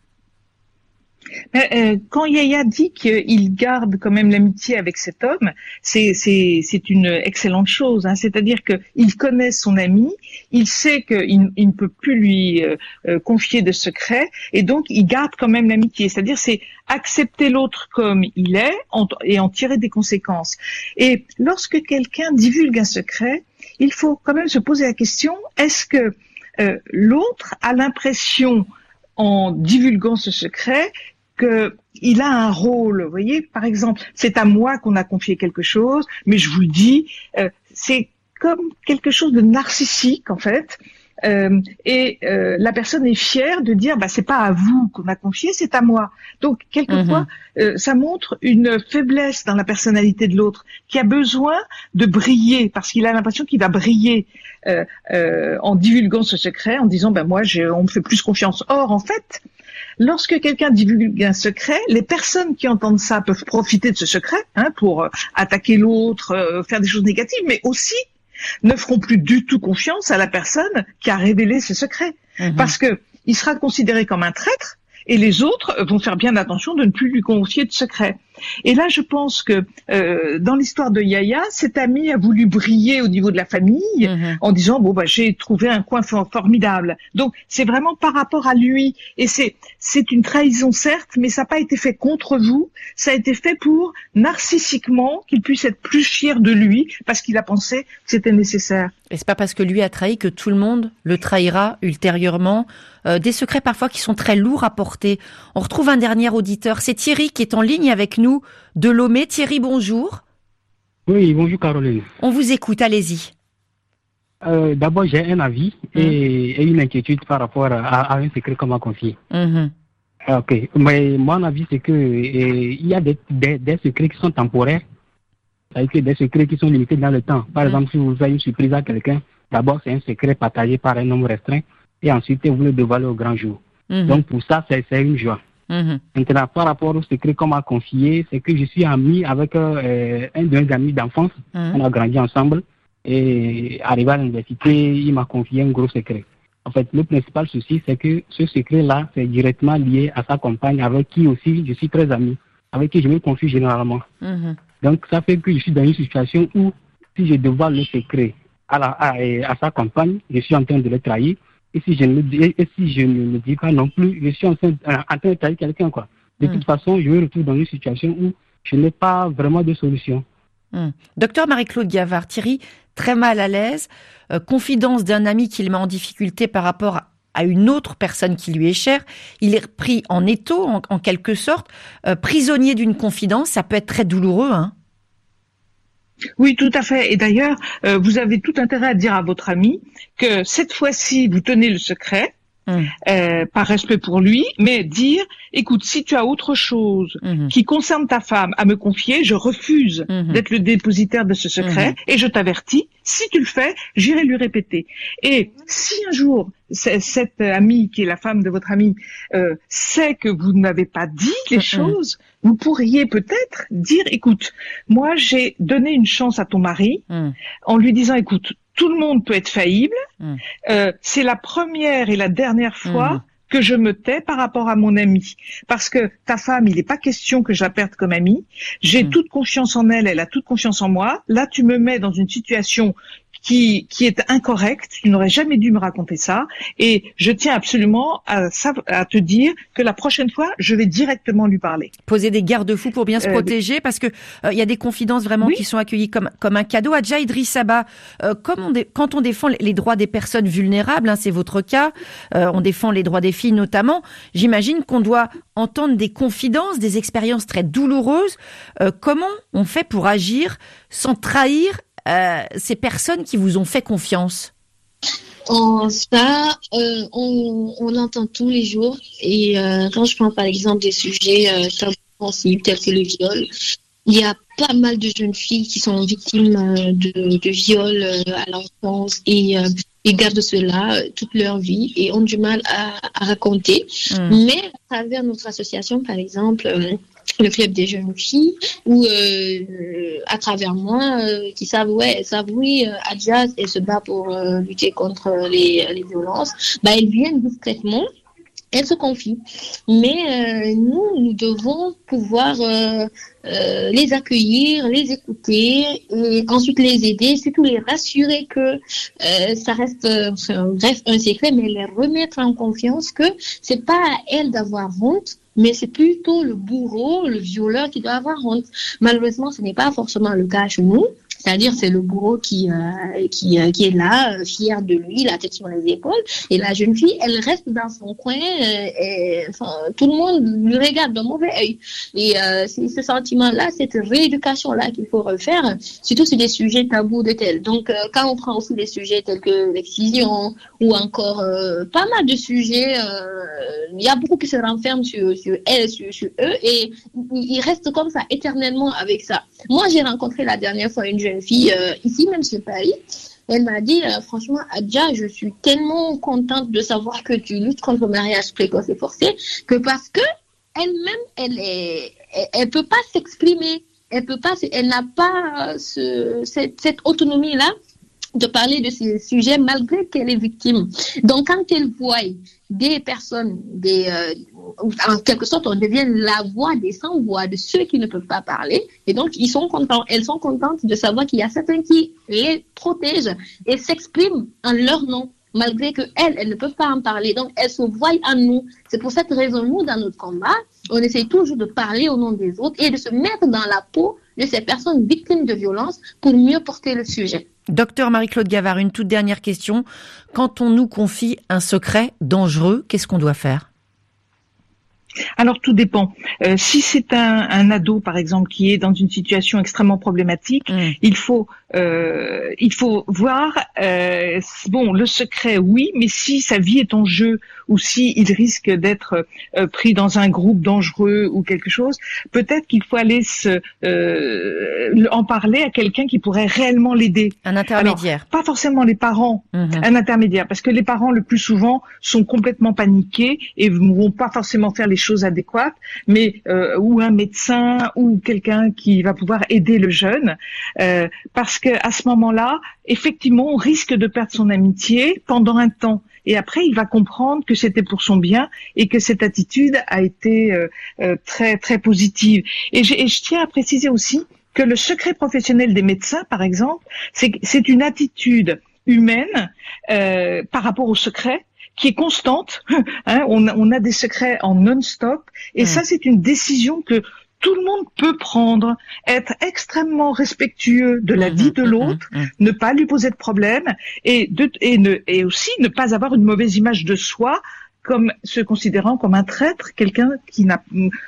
Euh, quand Yaya dit qu'il garde quand même l'amitié avec cet homme, c'est une excellente chose. Hein. C'est-à-dire qu'il connaît son ami, il sait qu'il il ne peut plus lui euh, euh, confier de secrets, et donc il garde quand même l'amitié. C'est-à-dire c'est accepter l'autre comme il est et en tirer des conséquences. Et lorsque quelqu'un divulgue un secret, il faut quand même se poser la question est-ce que l'autre a l'impression en divulguant ce secret qu'il a un rôle. Vous voyez, par exemple, c'est à moi qu'on a confié quelque chose, mais je vous le dis, euh, c'est comme quelque chose de narcissique en fait. Euh, et euh, la personne est fière de dire bah c'est pas à vous qu'on a confié c'est à moi donc quelquefois mhm. ça montre une faiblesse dans la personnalité de l'autre qui a besoin de briller parce qu'il a l'impression qu'il va briller en divulguant ce secret en disant bah moi on me fait plus confiance or en fait lorsque quelqu'un divulgue un secret, les personnes qui entendent ça peuvent profiter de ce secret hein, pour euh, attaquer l'autre, euh, faire des choses négatives, mais aussi ne feront plus du tout confiance à la personne qui a révélé ce secret, mhm. parce que il sera considéré comme un traître et les autres vont faire bien attention de ne plus lui confier de secret. Et là, je pense que euh, dans l'histoire de Yaya, cet ami a voulu briller au niveau de la famille mhm. en disant bon bah j'ai trouvé un coin formidable. Donc c'est vraiment par rapport à lui et c'est c'est une trahison certes, mais ça n'a pas été fait contre vous. Ça a été fait pour narcissiquement qu'il puisse être plus fier de lui parce qu'il a pensé que c'était nécessaire. Et c'est pas parce que lui a trahi que tout le monde le trahira ultérieurement. Euh, des secrets parfois qui sont très lourds à porter. On retrouve un dernier auditeur, c'est Thierry qui est en ligne avec nous de Lomé. Thierry, bonjour. Oui, bonjour Caroline. On vous écoute, allez-y. Euh, d'abord, j'ai un avis hum. et, une inquiétude par rapport à, un secret qu'on m'a confié. Hum, hum. Ok, mais mon avis, c'est que il y a des, secrets qui sont temporaires, cest des secrets qui sont limités dans le temps. Par exemple, si vous avez une surprise à quelqu'un, d'abord c'est un secret partagé par un nombre restreint et ensuite vous le dévoilez au grand jour. Donc pour ça, c'est une joie. Mhm. Maintenant, par rapport au secret qu'on m'a confié, c'est que je suis ami avec euh, un de mes amis d'enfance. Mhm. On a grandi ensemble. Et arrivé à l'université, il m'a confié un gros secret. En fait, le principal souci, c'est que ce secret-là, c'est directement lié à sa compagne, avec qui aussi je suis très ami, avec qui je me confie généralement. Mhm. Donc, ça fait que je suis dans une situation où, si je dévoile le secret à, à, à sa compagne, je suis en train de le trahir. Et si je ne, et si je ne le dis pas non plus, je suis en train, en train de trahir quelqu'un. Quoi. De toute hmm. façon, je me retrouve dans une situation où je n'ai pas vraiment de solution. Hmm. Docteur Marie-Claude Gavard, Thierry, très mal à l'aise, euh, confidence d'un ami qui le met en difficulté par rapport à une autre personne qui lui est chère, il est pris en étau, en, quelque sorte, euh, prisonnier d'une confidence, ça peut être très douloureux. Hein oui, tout à fait. Et d'ailleurs, euh, vous avez tout intérêt à dire à votre ami que cette fois-ci, vous tenez le secret, euh, par respect pour lui, mais dire, écoute, si tu as autre chose hum. qui concerne ta femme à me confier, je refuse hum. d'être le dépositaire de ce secret et je t'avertis, si tu le fais, j'irai lui répéter. Et si un jour cette amie qui est la femme de votre ami euh, sait que vous n'avez pas dit les choses, vous pourriez peut-être dire, écoute, moi j'ai donné une chance à ton mari mm. en lui disant, écoute, tout le monde peut être faillible, mm. euh, c'est la première et la dernière fois mm. Que je me tais par rapport à mon ami. Parce que ta femme, il n'est pas question que je la perde comme amie. J'ai toute confiance en elle, elle a toute confiance en moi. Là, tu me mets dans une situation qui, qui est incorrect. Tu n'aurais jamais dû me raconter ça. Et je tiens absolument à, à te dire que la prochaine fois, je vais directement lui parler. Poser des garde-fous pour bien se euh, protéger, parce que euh, il y a des confidences vraiment qui sont accueillies comme comme un cadeau. Adja Idriss euh, comme on quand on défend les droits des personnes vulnérables, hein, c'est votre cas, on défend les droits des notamment. J'imagine qu'on doit entendre des confidences, des expériences très douloureuses. comment on fait pour agir sans trahir euh, ces personnes qui vous ont fait confiance? Oh, ça, euh, on, on l'entend tous les jours. Et euh, quand je prends par exemple des sujets sensibles tels que le viol, il y a pas mal de jeunes filles qui sont victimes de viol à l'enfance et, et gardent cela toute leur vie et ont du mal à, à raconter. Hmm. Mais à travers notre association, par exemple, le club des jeunes filles ou euh, à travers moi euh, qui savent ouais savent oui euh, Adja et se bat pour lutter contre les, les violences bah elles viennent discrètement elles se confient. Mais nous, nous devons pouvoir les accueillir, les écouter et ensuite les aider, surtout les rassurer que ça reste bref un secret, mais les remettre en confiance que c'est pas à elles d'avoir honte, mais c'est plutôt le bourreau, le violeur qui doit avoir honte. Malheureusement, ce n'est pas forcément le cas chez nous. C'est-à-dire, c'est le bourreau qui, euh, qui, euh, qui est là, euh, fier de lui, la tête sur les épaules. Et la jeune fille, elle reste dans son coin. et, tout le monde lui regarde d'un mauvais œil. Et c'est ce sentiment-là, cette rééducation-là qu'il faut refaire, surtout sur des sujets tabous de tels. Donc, quand on prend aussi des sujets tels que l'excision ou encore pas mal de sujets, il y a beaucoup qui se renferment sur, sur elle, sur, sur eux, et ils restent comme ça éternellement avec ça. Moi, j'ai rencontré la dernière fois une jeune fille euh, ici même sur Paris. Elle m'a dit, euh, franchement, Adja, je suis tellement contente de savoir que tu luttes contre le mariage précoce et forcé, que parce que elle-même, elle est, elle, peut pas s'exprimer, elle peut pas, elle n'a pas ce, cette, autonomie-là de parler de ces sujets malgré qu'elle est victime. Donc, quand elle voit des personnes, des, euh, en quelque sorte, on devient la voix des sans-voix, de ceux qui ne peuvent pas parler. Et donc, ils sont contents, elles sont contentes de savoir qu'il y a certains qui les protègent et s'expriment en leur nom, malgré qu'elles, elles ne peuvent pas en parler. Donc, elles se voient en nous. C'est pour cette raison, nous, dans notre combat, on essaie toujours de parler au nom des autres et de se mettre dans la peau de ces personnes victimes de violences pour mieux porter le sujet. Docteur Marie-Claude Gavard, une toute dernière question. Quand on nous confie un secret dangereux, qu'est-ce qu'on doit faire? Alors tout dépend. Euh, si c'est un, ado, par exemple, qui est dans une situation extrêmement problématique, mm. il faut euh, il faut voir. Euh, bon, le secret, oui, mais si sa vie est en jeu ou si il risque d'être pris dans un groupe dangereux ou quelque chose, peut-être qu'il faut aller se, en parler à quelqu'un qui pourrait réellement l'aider. Un intermédiaire. pas forcément les parents, mm-hmm. un intermédiaire, parce que les parents le plus souvent sont complètement paniqués et ne vont pas forcément faire les choses adéquates, mais euh, ou un médecin ou quelqu'un qui va pouvoir aider le jeune, euh, parce que à ce moment-là, effectivement, on risque de perdre son amitié pendant un temps. Et après, il va comprendre que c'était pour son bien et que cette attitude a été euh, très très positive. Et, et je tiens à préciser aussi que le secret professionnel des médecins, par exemple, c'est une attitude humaine euh, par rapport au secret qui est constante. Hein, on, a des secrets en non-stop. Et ça, c'est une décision que tout le monde peut prendre, être extrêmement respectueux de la mmh, vie de mmh, l'autre, mmh, ne pas lui poser de problème et, de, et, ne, et aussi ne pas avoir une mauvaise image de soi comme se considérant comme un traître, quelqu'un qui n'a,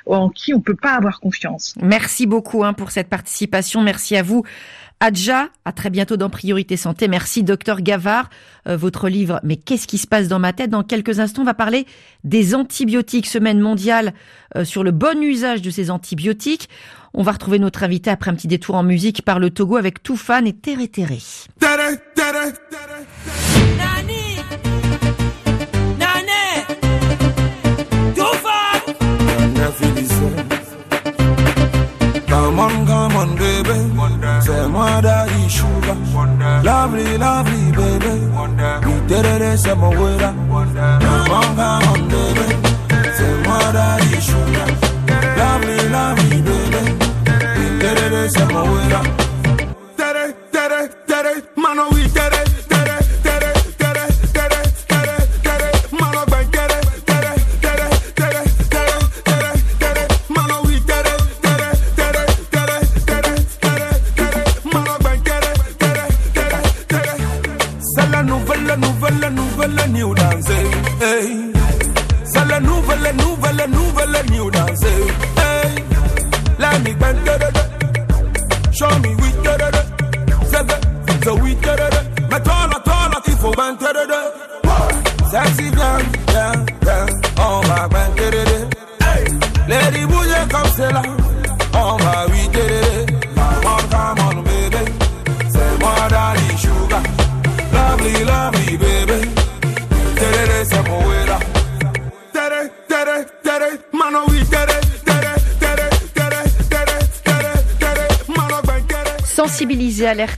en qui on peut pas avoir confiance. Merci beaucoup hein, pour cette participation. Merci à vous. Adja, à très bientôt dans Priorité Santé. Merci, docteur Gavard. Euh, votre livre, Mais qu'est-ce qui se passe dans ma tête? Dans quelques instants, on va parler des antibiotiques, semaine mondiale euh, sur le bon usage de ces antibiotiques. On va retrouver notre invité après un petit détour en musique par le Togo avec Toufan et Tere Tere. Come on, come on, baby. some other sugar, Lovely, lovely, baby. We did it, some weather. Manga, baby. Some sugar, issue. Lovely, lovely, baby. We did it, some weather. Did it, did it, did we did it.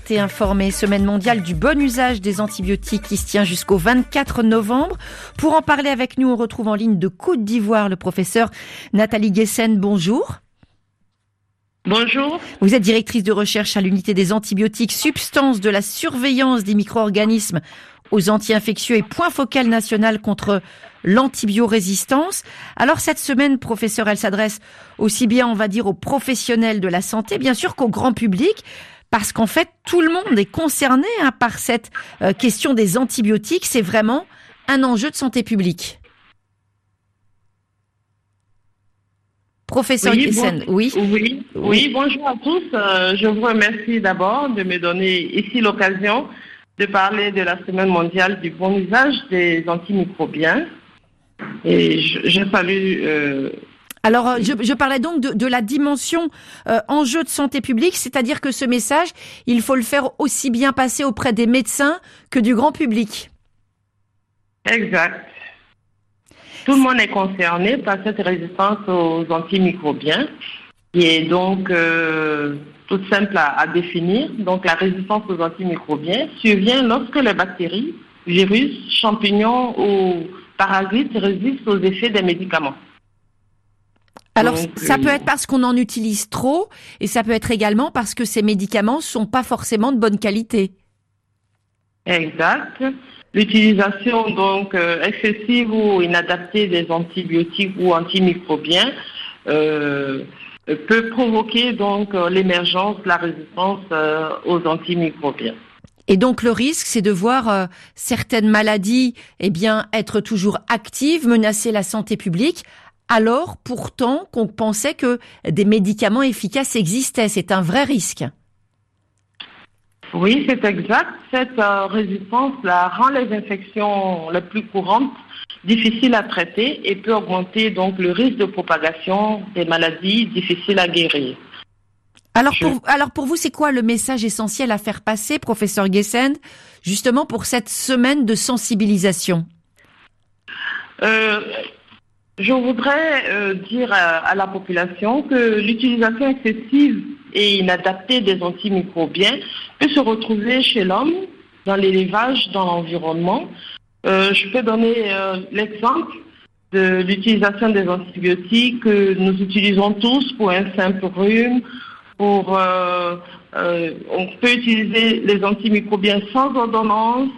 Alerter, informer, semaine mondiale du bon usage des antibiotiques qui se tient jusqu'au 24 novembre. Pour en parler avec nous, on retrouve en ligne de Côte d'Ivoire le professeur Nathalie Guessen. Bonjour. Bonjour. Vous êtes directrice de recherche à l'unité des antibiotiques, substances de la surveillance des micro-organismes aux anti-infectieux et point focal national contre l'antibiorésistance. Alors cette semaine, professeur, elle s'adresse aussi bien, on va dire, aux professionnels de la santé, bien sûr qu'au grand public, parce qu'en fait, tout le monde est concerné hein, par cette euh, question des antibiotiques. C'est vraiment un enjeu de santé publique. Professeur oui, oui. oui. oui. bonjour à tous. Euh, je vous remercie d'abord de me donner ici l'occasion de parler de la Semaine mondiale du bon usage des antimicrobiens. Et je, salue. Euh, alors, euh, je, parlais donc de, la dimension enjeu de santé publique, c'est-à-dire que ce message, il faut le faire aussi bien passer auprès des médecins que du grand public. Exact. Tout le monde est concerné par cette résistance aux antimicrobiens qui est donc euh, toute simple à, définir. Donc la résistance aux antimicrobiens survient lorsque les bactéries, virus, champignons ou parasites résistent aux effets des médicaments. Alors, ça peut être parce qu'on en utilise trop, et ça peut être également parce que ces médicaments sont pas forcément de bonne qualité. Exact. L'utilisation donc euh, excessive ou inadaptée des antibiotiques ou antimicrobiens euh, peut provoquer donc euh, l'émergence de la résistance aux antimicrobiens. Et donc le risque, c'est de voir certaines maladies, eh bien, être toujours actives, menacer la santé publique, alors pourtant qu'on pensait que des médicaments efficaces existaient. C'est un vrai risque. Oui, c'est exact. Cette euh, résistance là, rend les infections les plus courantes difficiles à traiter et peut augmenter donc le risque de propagation des maladies difficiles à guérir. Alors pour, alors pour vous, c'est quoi le message essentiel à faire passer, professeur Gessend, justement pour cette semaine de sensibilisation? Euh, Je voudrais euh, dire à la population que l'utilisation excessive et inadaptée des antimicrobiens peut se retrouver chez l'homme, dans l'élevage, dans l'environnement. Euh, je peux donner euh, l'exemple de l'utilisation des antibiotiques que nous utilisons tous pour un simple rhume, pour on peut utiliser les antimicrobiens sans ordonnance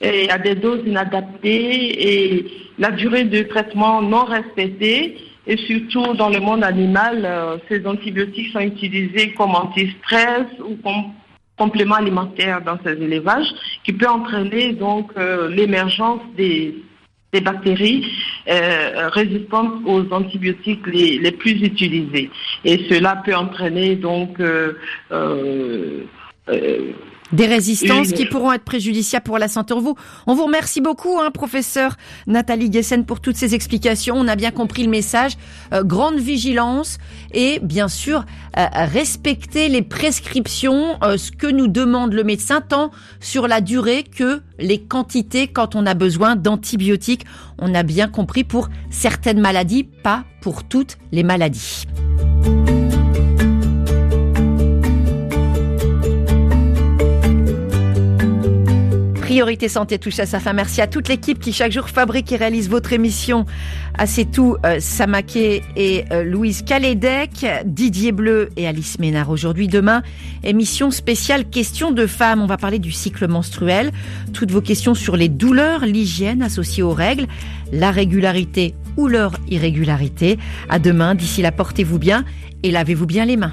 et à des doses inadaptées et la durée de traitement non respectée et surtout dans le monde animal, ces antibiotiques sont utilisés comme anti-stress ou comme complément alimentaire dans ces élevages qui peut entraîner donc euh, l'émergence des, bactéries euh, résistantes aux antibiotiques les, plus utilisés. Et cela peut entraîner donc euh, des résistances qui pourront être préjudiciables pour la santé. Vous, on vous remercie beaucoup, hein, professeur Nathalie Gessen, pour toutes ces explications. On a bien compris le message. Euh, grande vigilance et bien sûr euh, respecter les prescriptions, euh, ce que nous demande le médecin, tant sur la durée que les quantités quand on a besoin d'antibiotiques. On a bien compris pour certaines maladies, pas pour toutes les maladies. Priorité Santé touche à sa fin. Merci à toute l'équipe qui chaque jour fabrique et réalise votre émission. À C'est tout, euh, Samaké et euh, Louise Calédec, Didier Bleu et Alice Ménard. Aujourd'hui, demain, émission spéciale questions de femmes. On va parler du cycle menstruel. Toutes vos questions sur les douleurs, l'hygiène associée aux règles, la régularité ou leur irrégularité. À demain. D'ici là, portez-vous bien et lavez-vous bien les mains.